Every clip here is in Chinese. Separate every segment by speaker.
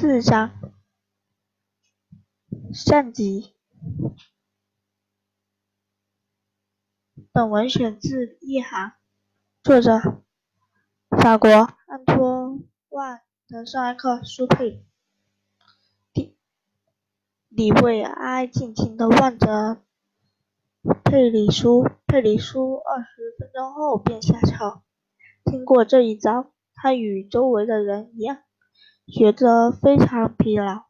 Speaker 1: 四章，上集。本文选自《一行》，作者法国安托万·德圣埃克苏佩里。李维埃静静地望着佩里苏，佩里苏二十分钟后便下车。经过这一遭，他与周围的人一样。觉得非常疲劳，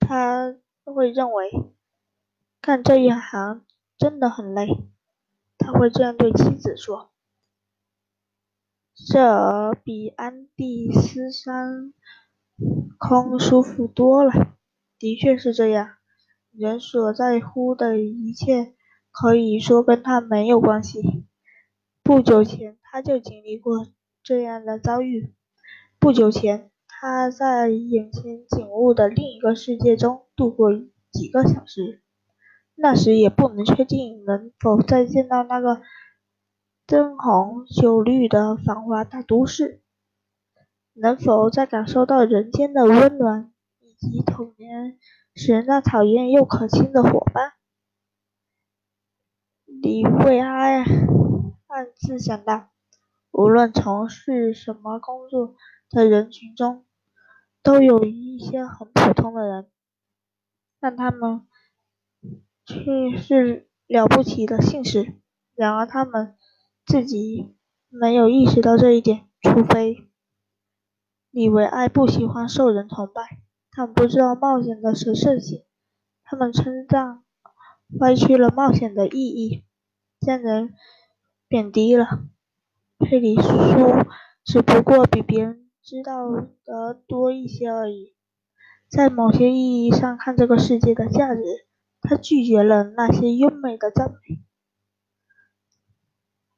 Speaker 1: 他会认为干这一行真的很累。他会这样对妻子说：“这比安第斯山空舒服多了。”的确是这样，人所在乎的一切可以说跟他没有关系。不久前他就经历过这样的遭遇。不久前。他在眼前景物的另一个世界中度过几个小时，那时也不能确定能否再见到那个灯红酒绿的繁华大都市，能否再感受到人间的温暖，以及童年时那讨厌又可亲的伙伴。李卫安暗自想到，无论从事什么工作的人群中。都有一些很普通的人，但他们却是了不起的信使。然而他们自己没有意识到这一点，除非李维埃不喜欢受人崇拜。他们不知道冒险的神圣性，他们称赞歪曲了冒险的意义，将人贬低了。佩里苏只不过比别人。知道的多一些而已。在某些意义上看，这个世界的价值，他拒绝了那些优美的赞美。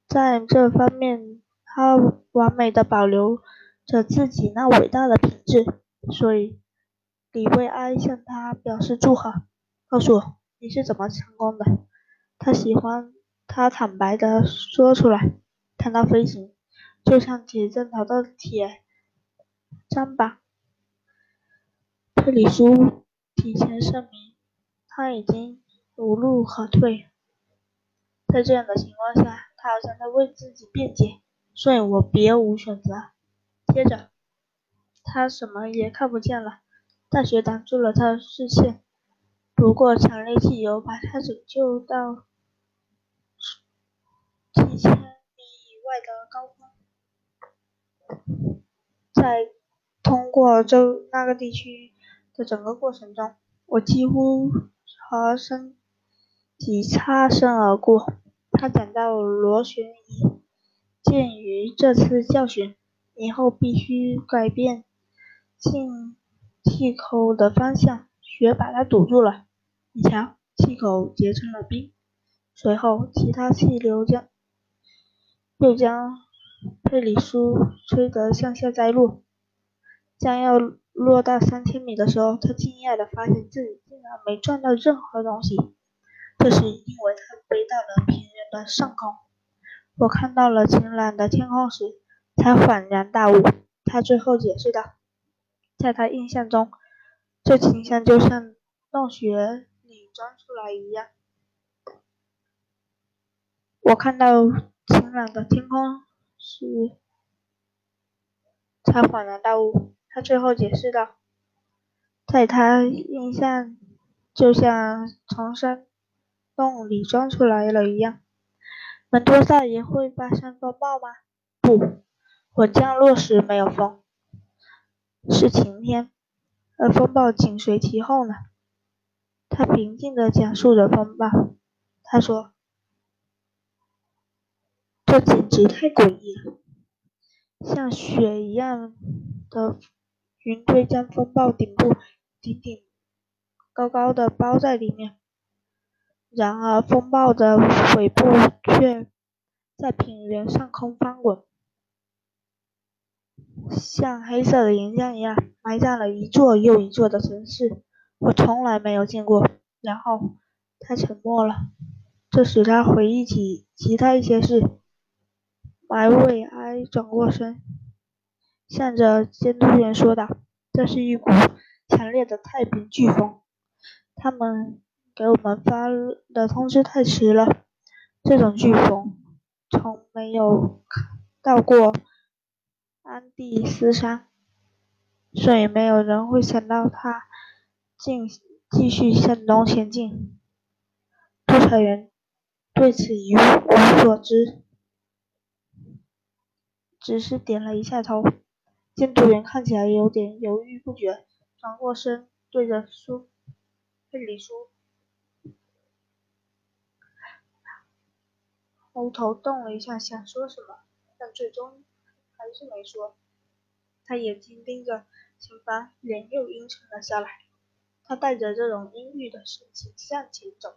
Speaker 1: 在这方面，他完美的保留着自己那伟大的品质。所以，李维埃向他表示祝贺，告诉我你是怎么成功的。他喜欢他坦白的说出来。谈到飞行，就像铁证找到铁。张吧，特里苏提前声明，他已经无路可退。在这样的情况下，他好像在为自己辩解，所以我别无选择。接着，他什么也看不见了，大雪挡住了他的视线。不过，强烈汽油把他拯救到几千米以外的高空，在。通过这那个地区的整个过程中，我几乎和身体擦身而过。他讲到螺旋仪，鉴于这次教训，以后必须改变进气口的方向，雪把它堵住了。你瞧，气口结成了冰。随后，其他气流将又将佩里苏吹得向下栽落。将要落到三千米的时候，他惊讶地发现自己竟然没撞到任何东西。这是因为他飞到了平原的上空。我看到了晴朗的天空时，才恍然大悟。他最后解释道，在他印象中，这景象就像洞穴里钻出来一样。我看到晴朗的天空时，才恍然大悟。他最后解释道，在他印象就像从山洞里钻出来了一样。门多萨也会发生风暴吗？不，我降落时没有风，是晴天，而风暴紧随其后呢。他平静地讲述着风暴。他说：“这简直太诡异了，像雪一样的。”云堆将风暴顶部顶顶高高的包在里面，然而风暴的尾部却在平原上空翻滚，像黑色的岩浆一样埋葬了一座又一座的城市。我从来没有见过。然后他沉默了，这使他回忆起其他一些事。马维埃转过身。向着监督员说道：“这是一股强烈的太平飓风。他们给我们发的通知太迟了。这种飓风从没有到过安第斯山，所以没有人会想到它竟继续向东前进。督察员对此一无所知，只是点了一下头。监督员看起来有点犹豫不决，转过身对着苏佩里说：“喉头动了一下，想说什么，但最终还是没说。他眼睛盯着前方，脸又阴沉了下来。他带着这种阴郁的神情向前走，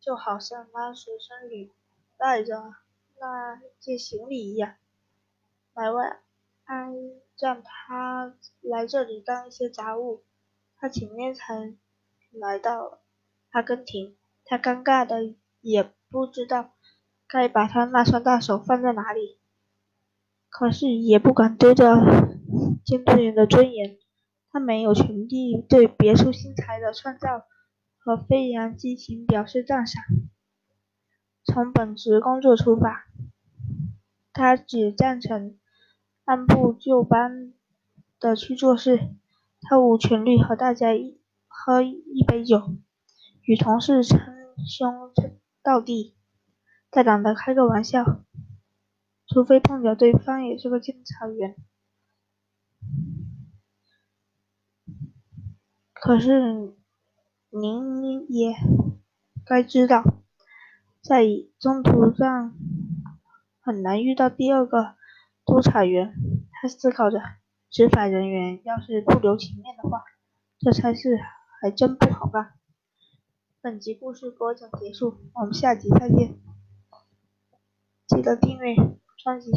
Speaker 1: 就好像他随身里带着那件行李一样。百万。”安让他来这里当一些杂物，他前面才来到阿根廷，他尴尬的也不知道该把他那双大手放在哪里，可是也不敢丢掉监督员的尊严，他没有权利对别出心裁的创造和飞扬激情表示赞赏。从本职工作出发，他只赞成。按部就班的去做事，他无权利和大家一喝一杯酒，与同事称兄道弟，大胆的开个玩笑，除非碰巧对方也是个监察员。可是您也该知道，在中途上很难遇到第二个。督察员，他思考着，执法人员要是不留情面的话，这差事还真不好办。本集故事播讲结束，我们下集再见，记得订阅专辑。